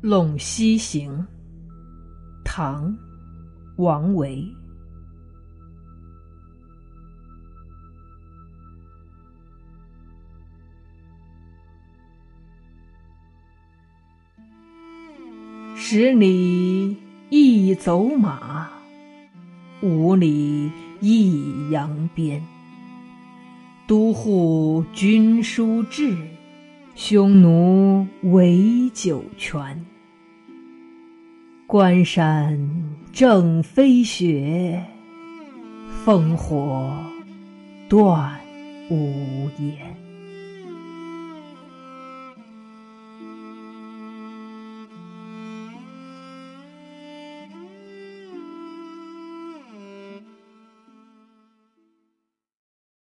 陇西行》唐·王维。十里一走马，五里一扬鞭。都护军书至，匈奴围酒泉。关山正飞雪，烽火断无言。